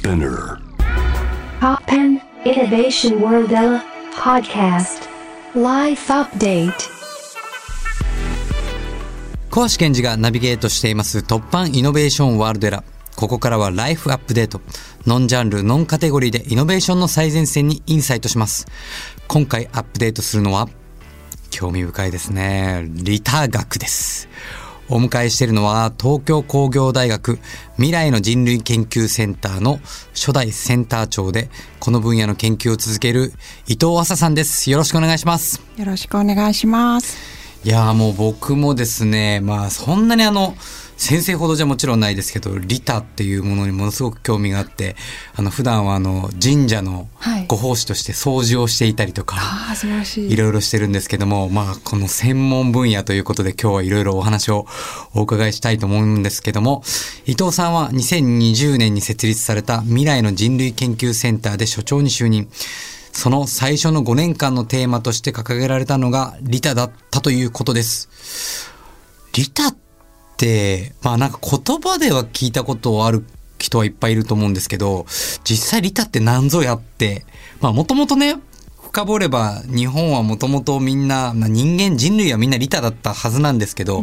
Spinner Poppen Innovation World podcast life update 小橋健二がナビゲートしています突破イノベーションワールドエラここからはライフアップデート。ノンジャンル、ノンカテゴリーでイノベーションの最前線にインサイトします。今回アップデートするのは、興味深いですね。リタ学です。お迎えしているのは東京工業大学未来の人類研究センターの初代センター長でこの分野の研究を続ける伊藤麻さんです。よろしくお願いします。よろしくお願いします。いやーもう僕もですね、まあそんなにあの、先生ほどじゃもちろんないですけど、リタっていうものにものすごく興味があって、あの普段はあの神社のはいご奉仕として掃除をしていたりとか、ああ、素晴らしい。いろいろしてるんですけども、まあこの専門分野ということで今日はいろいろお話をお伺いしたいと思うんですけども、伊藤さんは2020年に設立された未来の人類研究センターで所長に就任。その最初の5年間のテーマとして掲げられたのがリタだったということです。リタって、まあなんか言葉では聞いたことある人はいっぱいいると思うんですけど、実際リタって何ぞやって、まあもともとね、深掘れば日本はもともとみんな、まあ人間、人類はみんなリタだったはずなんですけど、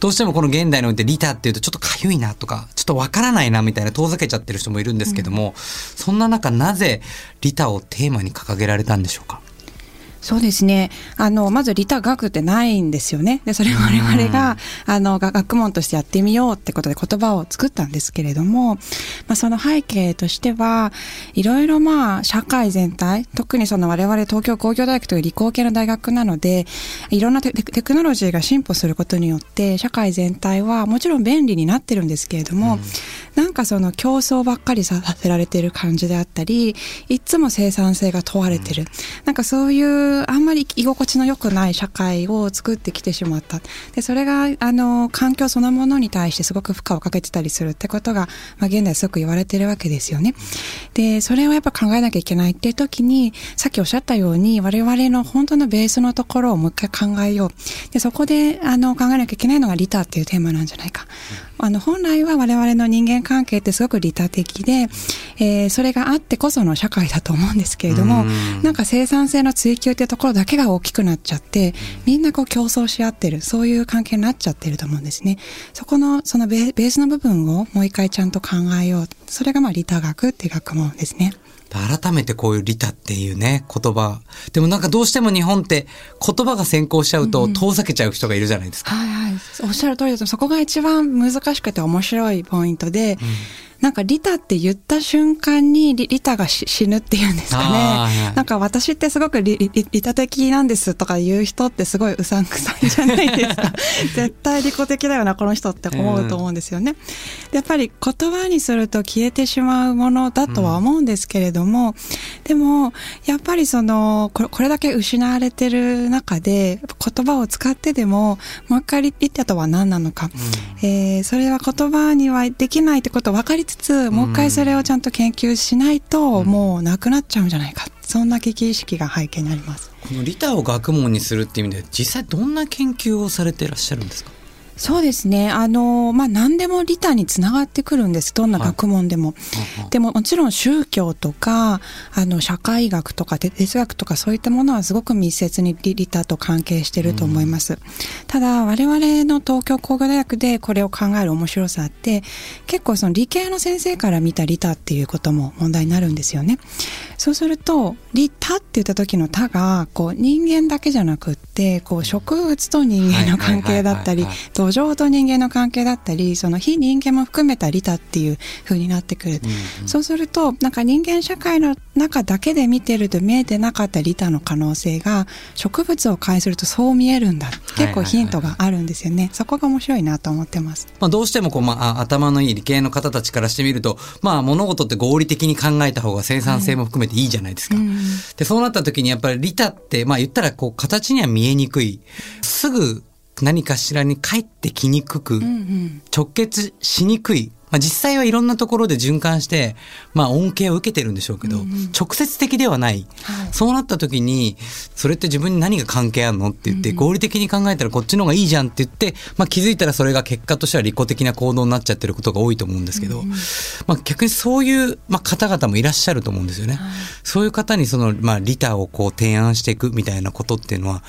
どうしてもこの現代においてリタっていうとちょっとかゆいなとか、ちょっとわからないなみたいな遠ざけちゃってる人もいるんですけども、そんな中なぜリタをテーマに掲げられたんでしょうか？そうですね。あの、まず、リタ学ってないんですよね。で、それを我々が、あの、が学問としてやってみようってことで言葉を作ったんですけれども、まあ、その背景としては、いろいろまあ、社会全体、特にその我々東京工業大学という理工系の大学なので、いろんなテクノロジーが進歩することによって、社会全体はもちろん便利になってるんですけれども、なんかその競争ばっかりさせられてる感じであったり、いつも生産性が問われてる。なんかそういうあんまり居心地の良くない社会を作ってきてしまった。で、それが、あの、環境そのものに対してすごく負荷をかけてたりするってことが、まあ現代すごく言われてるわけですよね。で、それをやっぱ考えなきゃいけないっていう時に、さっきおっしゃったように、我々の本当のベースのところをもう一回考えよう。で、そこで、あの、考えなきゃいけないのがリターっていうテーマなんじゃないか。あの、本来は我々の人間関係ってすごく利他的で、えーそれがあってこその社会だと思うんですけれども、なんか生産性の追求っていうところだけが大きくなっちゃって、みんなこう競争し合ってる、そういう関係になっちゃってると思うんですね。そこの、そのベーベースの部分をもう一回ちゃんと考えよう。それがまあ利他学っていう学問ですね。改めてこういうリタっていうね、言葉。でもなんかどうしても日本って言葉が先行しちゃうと遠ざけちゃう人がいるじゃないですか。はいはい。おっしゃる通りだと、そこが一番難しくて面白いポイントで、なんかリタって言った瞬間にリリタがし死ぬっていうんですかあーはい。なんか私ってすごくリリリリタ的なんですとか言う人ってすごいうさんくさいじゃないですか。絶対利己的だよな、この人って思うと思うんですよね。でやっぱり言葉にすると消えてしまうものだとは思うんですけれども、でも、やっぱりその、これこれだけ失われてる中で、言葉を使ってでも、もう一回リリタとは何なのか、えーそれは言葉にはできないってことを分かりつつ、もう一回それをちゃんと研究しないと、もうなくなっちゃうんじゃないか。そんな危機意識が背景にあります。このリタを学問にするっていう意味で実際どんな研究をされていらっしゃるんですか？そうですね。あの、まあ、何でもリタにつながってくるんです。どんな学問でも。でも、もちろん宗教とか、あの、社会学とかて哲学とかそういったものはすごく密接にリリタと関係していると思います。ただ、我々の東京工業大学でこれを考える面白さって、結構その理系の先生から見たリタっていうことも問題になるんですよね。そうすると、リタって言った時の他が、こう、人間だけじゃなくって、こう、植物と人間の関係だったりはいはいはいはい、土壌と人間の関係だったり、その非人間も含めた利他っていう風になってくる。そうすると、なんか人間社会の中だけで見てると見えてなかった利他の可能性が、植物を介するとそう見えるんだ。結構ヒントがあるんですよね。そこが面白いなと思ってます。まあ、どうしてもこう、まああ、頭のいい理系の方たちからしてみると、まあ、物事って合理的に考えた方が生産性も含めていいじゃないですか。で、そうなった時にやっぱり利他って、まあ、言ったらこう、形には見えにくい。すぐ何かしらに帰ってきにくく、直結しにくいまあ、実際はいろんなところで循環して、まあ、恩恵を受けてるんでしょうけど、直接的ではない、はい。そうなった時にそれって自分に何が関係あるのって言って、合理的に考えたらこっちの方がいいじゃんって言って、まあ、気づいたらそれが結果としては利己的な行動になっちゃってることが多いと思うんですけど、まあ、逆にそういう、まあ、方々もいらっしゃると思うんですよね。そういう方にその、まあ、リターをこう提案していくみたいなことっていうのは、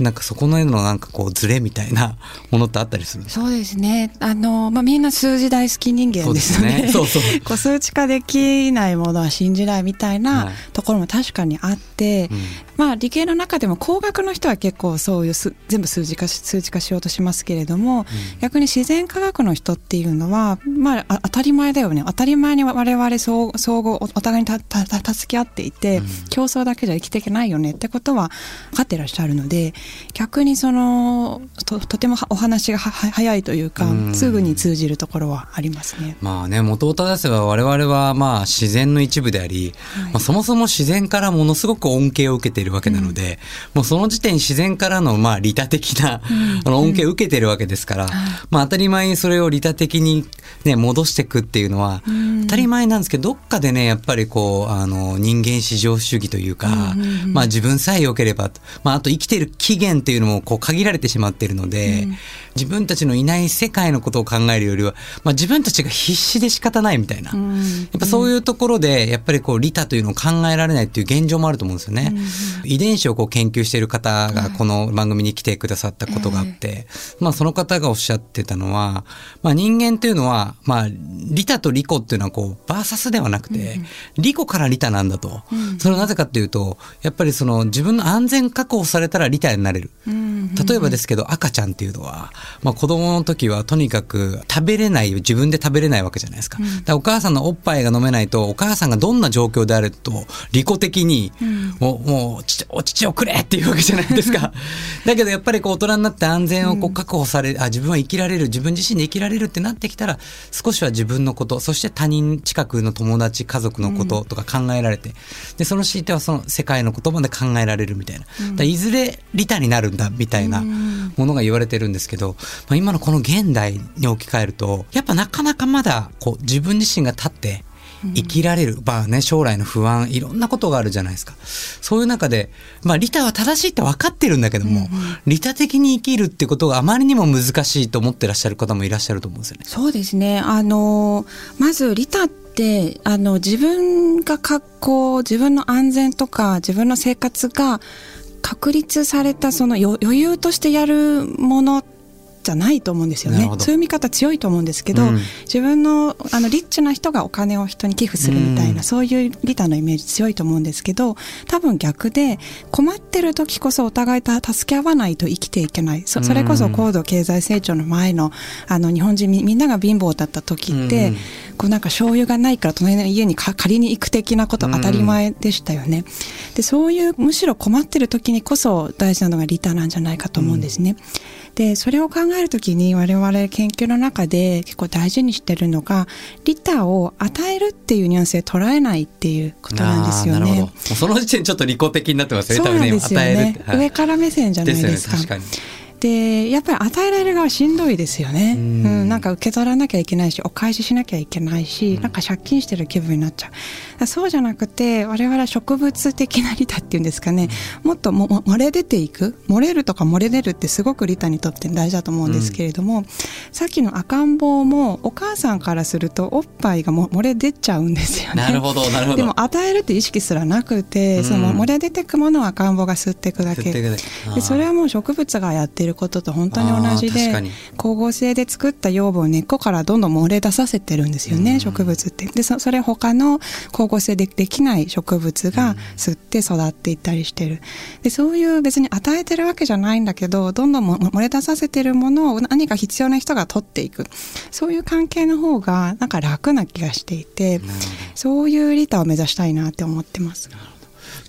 なんかそこのへのなんかこうズレみたいなものってあったりするんですか？そうですね。あの、まあ、みんな数字大好き人間ですよね。そうそう。こう数値化できないものは信じないみたいはない。ところも確かにあって、うんまあ理系の中でも工学の人は結構そういうす全部数字化し数値化しようとしますけれども、逆に自然科学の人っていうのは、まああ当たり前だよね。当たり前に我々相相互おお互いにたたた助け合っていて、競争だけじゃ生きていけないよねってことは分かってらっしゃるので、逆にそのととてもはお話がはは早いというか、うんすぐに通じるところはありますね。まあね、元を正せば我々はまあ自然の一部であり、はいまあ、そもそも自然からものすごく恩恵を受けているわけなので、もうその時点自然からのまあ利他的な、あの恩恵を受けているわけですから、まあ当たり前にそれを利他的にね、戻していくっていうのは、当たり前なんですけど、どっかでね、やっぱりこう、あの、人間至上主義というか、まあ自分さえ良ければ、まああと生きている期限っていうのもこう限られてしまっているので、自分たちのいない世界のことを考えるよりは、まあ自分たちが必死で仕方ないみたいな。やっぱそういうところで、やっぱりこう、利他というのを考えられないっていう現状もあると思うんですよね。遺伝子をこう研究している方がこの番組に来てくださったことがあって、まあその方がおっしゃってたのは、まあ人間というのは、まあ利他と利己っていうのはこう、バーサスではなくて、利己から利他なんだと。それはなぜかっていうと、やっぱりその自分の安全確保されたら利他になれる。例えばですけど赤ちゃんっていうのは、まあ、子供の時はとにかく食べれない自分で食べれないわけじゃないですか,、だお母さんのおっぱいが飲めないとお母さんがどんな状況であると利己的に、もうもうちお乳をくれ！っていうわけじゃないですか。だけどやっぱりこう大人になって安全をこう確保され、あ自分は生きられる自分自身で生きられるってなってきたら少しは自分のことそして他人近くの友達家族のこととか考えられて、でその強いてはその世界の言葉で考えられるみたいな、いずれ利他になるんだみたいなものが言われてるんですけど、まあ、今のこの現代に置き換えるとやっぱなかなかまだこう自分自身が立って生きられる、まあね、将来の不安、いろんなことがあるじゃないですか。そういう中で、まあ、利他は正しいって分かってるんだけども、利他的に生きるってことがあまりにも難しいと思ってらっしゃる方もいらっしゃると思うんですよね。そうですね。あの、まず、利他って、あの、自分が格好、自分の安全とか、自分の生活が確立された、その余裕としてやるものじゃないと思うんですよね。そういう見方強いと思うんですけど、うん。自分の、あの、リッチな人がお金を人に寄付するみたいな、うん。そういう利他のイメージ強いと思うんですけど、多分逆で、困ってる時こそお互いた助け合わないと生きていけない。そそれこそ高度経済成長の前の、あの、日本人みみんなが貧乏だった時って、うん。こうなんか醤油がないから隣の家にか借りに行く的なこと当たり前でしたよね。で、そういうむしろ困ってる時にこそ大事なのが利他なんじゃないかと思うんですね。で、それを考えるときに我々研究の中で結構大事にしてるのが、利他を与えるっていうニュアンスで捉えないっていうことなんですよねその時点ちょっと利己的になってますよね、そうなんですよね与えるって。。はい上から目線じゃないですか。ですよね。でやっぱり与えられる側しんどいですよね、ううんんなんか受け取らなきゃいけないしお返ししなきゃいけないし、なんか借金してる気分になっちゃう。そうじゃなくて我々は植物的な利他っていうんですかね、もっともも漏れ出ていく漏れるとか漏れ出るってすごく利他にとって大事だと思うんですけれども、さっきの赤ん坊もお母さんからするとおっぱいがも漏れ出ちゃうんですよね。なるほど、なるほど。でも与えるって意識すらなくて、うん。その漏れ出てくものを赤ん坊が吸っていくだけ。でそれはもう植物がやっていることと本当に同じで光合成で作った養分を根っこからどんどん漏れ出させてるんですよね、うん。植物って。でそそれ他の光合成でできない植物が吸って育っていったりしてる。でそういう別に与えてるわけじゃないんだけどどんどんも漏れ出させてるものを何か必要な人が取っていく。そういう関係の方がなんか楽な気がしていてそういう利他を目指したいなって思ってます。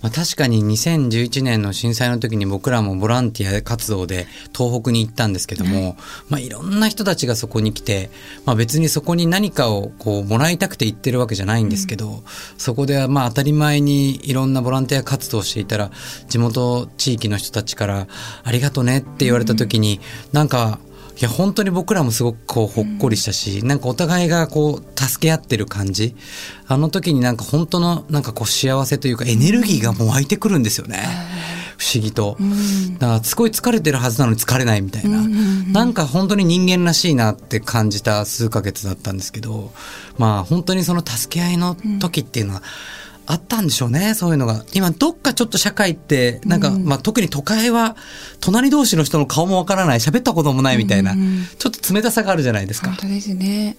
まあ、確かに2011年の震災の時に僕らもボランティア活動で東北に行ったんですけども、まあ、いろんな人たちがそこに来て、まあ、別にそこに何かをこうもらいたくて行ってるわけじゃないんですけど、そこではまあ当たり前にいろんなボランティア活動をしていたら地元地域の人たちから「ありがとね」って言われた時に、なんかや、本当に僕らもすごくこう、ほっこりしたし、なんかお互いがこう、助け合ってる感じ。あの時になんか本当の、なんかこう、幸せというか、エネルギーがもう湧いてくるんですよね。不思議と。だから、すごい疲れてるはずなのに疲れないみたいな。なんか本当に人間らしいなって感じた数ヶ月だったんですけど、まあ本当にその助け合いの時っていうのは、あったんでしょうね、そういうのが。今、どっかちょっと社会って、なんか、まあ特に都会は、隣同士の人の顔もわからない、喋ったこともないみたいな、ちょっと冷たさがあるじゃないですか本。当ですね。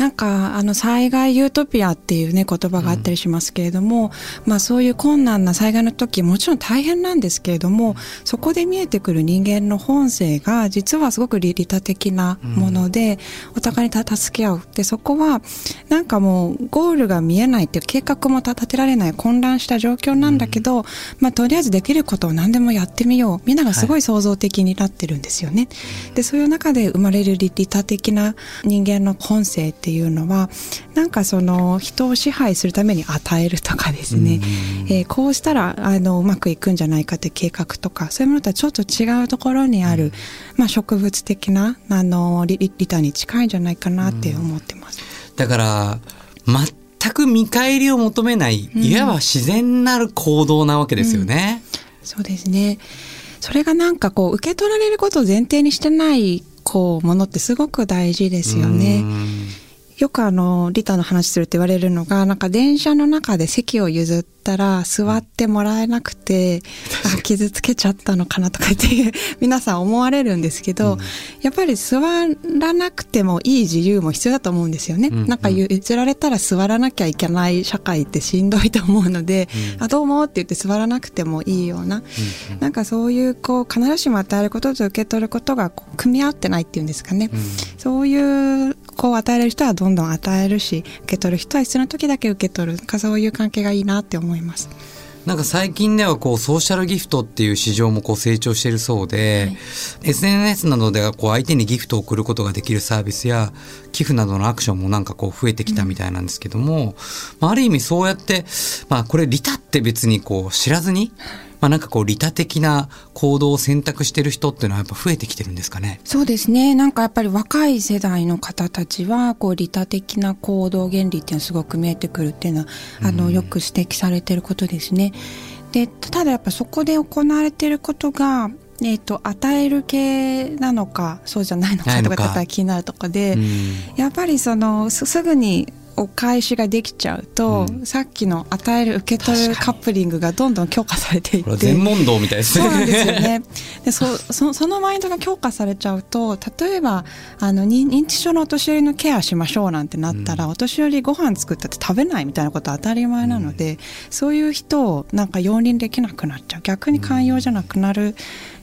なんか、あの、災害ユートピアっていうね、言葉があったりしますけれども、まあそういう困難な災害の時、もちろん大変なんですけれども、そこで見えてくる人間の本性が、実はすごく利他的なもので、お互いにた助け合う。で、そこは、なんかもう、ゴールが見えないっていう計画も立てられない混乱した状況なんだけど、まあとりあえずできることを何でもやってみよう。みんながすごい創造的になってるんですよね。で、そういう中で生まれる利他的な人間の本性っていうのは、なんかその人を支配するために与えるとかですね、えーこうしたらあのうまくいくんじゃないかって計画とか、そういうものとはちょっと違うところにある、まあ植物的なあの利利他に近いんじゃないかなって思ってます。だから、全く見返りを求めない、いわば自然なる行動なわけですよね。そうですね。それがなんかこう受け取られることを前提にしてないこうものってすごく大事ですよね。よくあの、リタの話するって言われるのが、なんか電車の中で席を譲ったら座ってもらえなくて、あ、傷つけちゃったのかなとかっていう、皆さん思われるんですけど、やっぱり座らなくてもいい自由も必要だと思うんですよね。うん。なんか譲られたら座らなきゃいけない社会ってしんどいと思うので、あ、どうもって言って座らなくてもいいような、なんかそういうこう、必ずしも与えることと受け取ることが組み合ってないっていうんですかね。そういう、こう与える人はどんどん与えるし、受け取る人は必要な時だけ受け取る。かそういう関係がいいなって思います。なんか最近ではこうソーシャルギフトっていう市場もこう成長しているそうで、SNS などではこう相手にギフトを送ることができるサービスや寄付などのアクションもなんかこう増えてきたみたいなんですけども、まあ、ある意味そうやって、まあこれ利他って別にこう知らずに、まあなんかこう利他的な行動を選択してる人っていうのはやっぱ増えてきてるんですかね？そうですね。なんかやっぱり若い世代の方たちは、こう利他的な行動原理っていうのはすごく見えてくるっていうのは、あの、よく指摘されてることですね。で、ただやっぱそこで行われてることが、えっ、と、与える系なのか、そうじゃないのかとか、気になるとこで、うんやっぱりそのすすぐにお返しができちゃうと、うん。さっきの与える受け取るカップリングがどんどん強化されていって。全問答みたいですね。そうなんですよね。でそそそのマインドが強化されちゃうと例えばあの認認知症のお年寄りのケアしましょうなんてなったら、お年寄りご飯作ったって食べないみたいなことは当たり前なので、そういう人をなんか容認できなくなっちゃう。逆に寛容じゃなくなる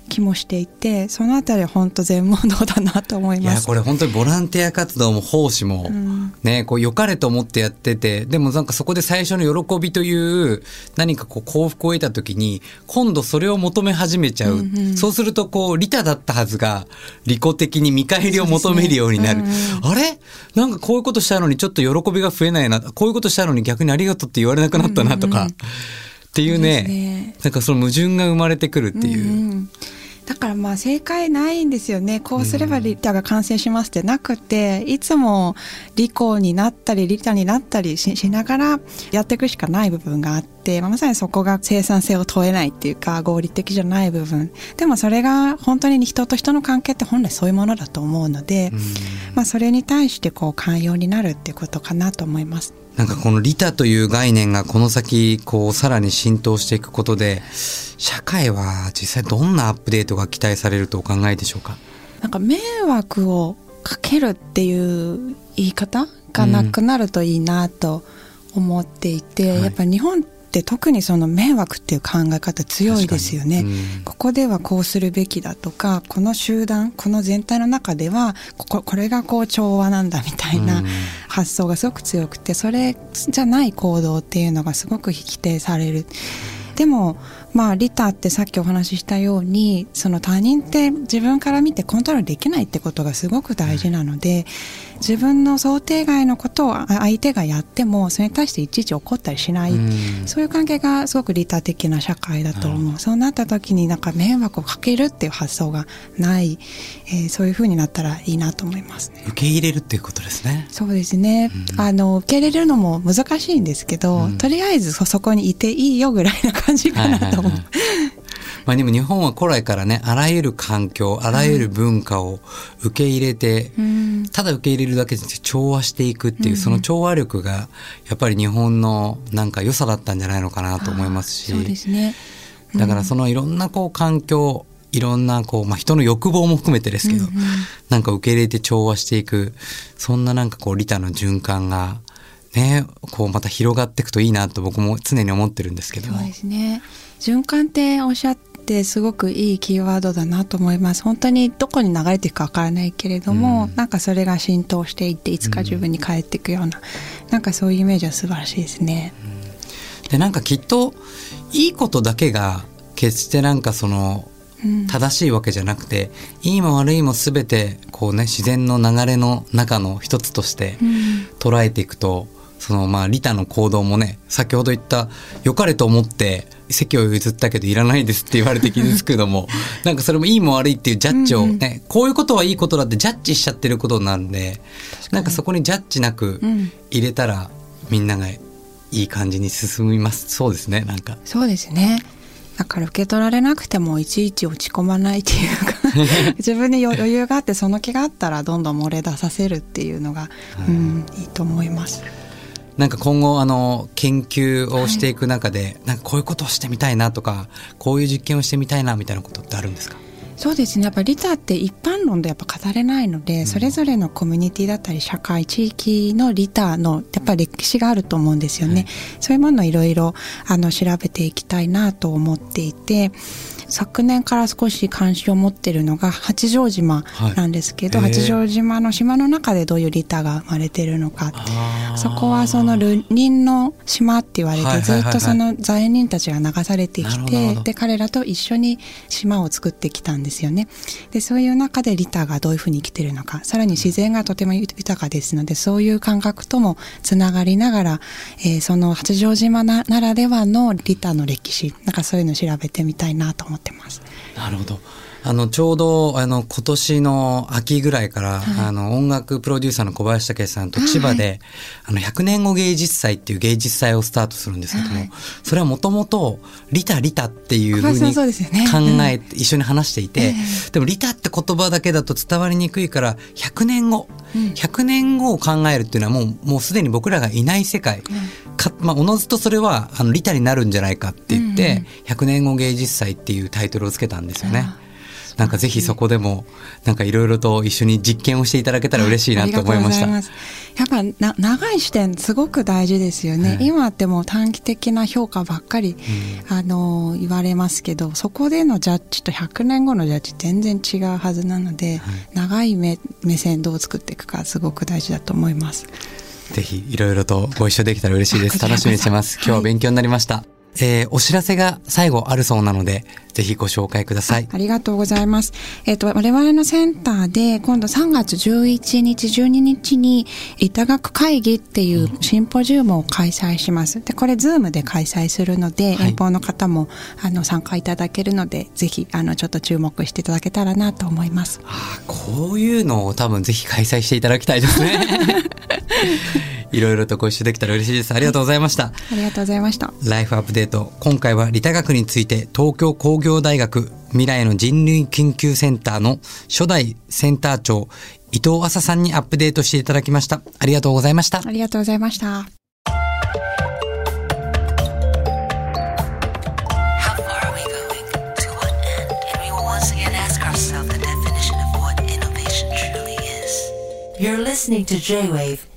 気もしていてそのあたりは本当全問答だなと思いいや、ます。これ本当にボランティア活動も奉仕も、んね、こう良かれと思ってやってて、でもなんかそこで最初の喜びという何かこう幸福を得た時に、今度それを求め始めちゃう。うんうんそうするとこう、利他だったはずが、利己的に見返りを求めるようになる。そうですねあれ？なんかこういうことしたのにちょっと喜びが増えないな。こういうことしたのに逆にありがとうって言われなくなったなとか。うんうんっていうねねなんかその矛盾が生まれてくるっていう。んんだからまあ正解ないんですよね。こうすればリタが完成しますってなくて、いつも利己になったりリタになったりししながらやっていくしかない部分があって、まあまさにそこが生産性を問えないっていうか合理的じゃない部分。でもそれが本当に人と人の関係って本来そういうものだと思うので、まあそれに対してこう寛容になるっていうことかなと思います。なんかこの利他という概念がこの先こうさらに浸透していくことで社会は実際どんなアップデートが期待されるとお考えでしょうか？なんか迷惑をかけるっていう言い方がなくなるといいなと思っていて、はい。やっぱ日本って特にその迷惑っていう考え方強いですよねうん。ここではこうするべきだとか、この集団、この全体の中では、こここれがこう調和なんだみたいなうん発想がすごく強くて、それじゃない行動っていうのがすごく否定される。でもまあ、リタってさっきお話ししたように、その他人って自分から見てコントロールできないってことがすごく大事なので、自分の想定外のことをあ相手がやっても、それに対していちいち怒ったりしない。うんそういう関係がすごく利他的な社会だと思う。そうなった時になんか迷惑をかけるっていう発想がない、えーそういう風になったらいいなと思いますね。受け入れるっていうことですね。そうですね。あの、受け入れるのも難しいんですけど、うんとりあえずそそこにいていいよぐらいな感じかなと思う。はいはいはいまあでも日本は古来からね、あらゆる環境、あらゆる文化を受け入れて、うんただ受け入れるだけじゃなくて調和していくっていう、その調和力がやっぱり日本のなんか良さだったんじゃないのかなと思いますし、そうですね。だからそのいろんなこう環境、いろんなこう、まあ、人の欲望も含めてですけど、うんうんなんか受け入れて調和していく、そんななんかこう利他の循環が、ね、こうまた広がっていくといいなと僕も常に思ってるんですけども。そうですね。循環っておっしゃってすごくいいキーワードだなと思います。本当にどこに流れていくかわからないけれども、うんなんかそれが浸透していっていつか自分に返っていくような、なんかそういうイメージは素晴らしいですね。でなんかきっといいことだけが決してなんかそのうん正しいわけじゃなくて、いいも悪いも全てこうね自然の流れの中の一つとしてうん捉えていくと、そのまあ利他の行動もね先ほど言った良かれと思って席を譲ったけどいらないですって言われて傷つくのも なんかそれもいいも悪いっていうジャッジをね、こういうことはいいことだってジャッジしちゃってることなんでなんかそこにジャッジなくうん入れたらみんながいい感じに進みますそうですねなんか。そうですね。だから受け取られなくてもいちいち落ち込まないっていうか 自分に余裕があってその気があったらどんどん漏れ出させるっていうのが、うん、いいと思います。なんか今後あの研究をしていく中で、なんかこういうことをしてみたいなとかこういう実験をしてみたいなみたいなことってあるんですか？そうですね。やっぱリタって一般論でやっぱ語れないので、それぞれのコミュニティだったり社会、地域のリタのやっぱり歴史があると思うんですよね。そういうものをいろいろあの調べていきたいなと思っていて、昨年から少し関心を持っているのが八丈島なんですけど、はい八丈島の島の中でどういうリタが生まれているのか。そこはその流人の島って言われて、はいはいはいはい。ずっとその罪人たちが流されてきてで彼らと一緒に島を作ってきたんですですよね。でそういう中でリタがどういうふうに生きてるのか。さらに自然がとても豊かですのでそういう感覚ともつながりながら、えーその八丈島なならではのリタの歴史。なんかそういうのを調べてみたいなと思ってます。なるほど。あのちょうどあの今年の秋ぐらいから、あの音楽プロデューサーの小林武史さんと千葉で、あの100年後芸術祭っていう芸術祭をスタートするんですけども、はいそれはもともとリタリタっていうふうに考えて、一緒に話していて、でもリタって言葉だけだと伝わりにくいから100年後、100年後を考えるっていうのはもうもうすでに僕らがいない世界、かまあ、おのずとそれはあのリタになるんじゃないかって言って、100年後芸術祭っていうタイトルをつけたんですよね。なんかぜひそこでもなんかいろいろと一緒に実験をしていただけたら嬉しいなと思いました。やっぱな長い視点すごく大事ですよね、はい。今ってもう短期的な評価ばっかり、あの言われますけどそこでのジャッジと100年後のジャッジ全然違うはずなので、長い目目線どう作っていくかすごく大事だと思います。ぜひいろいろとご一緒できたら嬉しいです。楽しみにしてます。今日は勉強になりました。えーお知らせが最後あるそうなので、ぜひご紹介ください。ありがとうございます。えっ、と、我々のセンターで、今度3月11日、12日に、理多学会議っていうシンポジウムを開催します。で、これ、ズームで開催するので、はい遠方の方も、あの、参加いただけるので、ぜひ、あの、ちょっと注目していただけたらなと思います。あーこういうのを多分ぜひ開催していただきたいですね。いろいろとご一緒できたら嬉しいです。ありがとうございました。ありがとうございました。ライフアップデート。今回は利他学について東京工業大学未来の人類研究センターの初代センター長伊藤麻さんにアップデートしていただきました。ありがとうございました。ありがとうございました。You're listening to J-Wave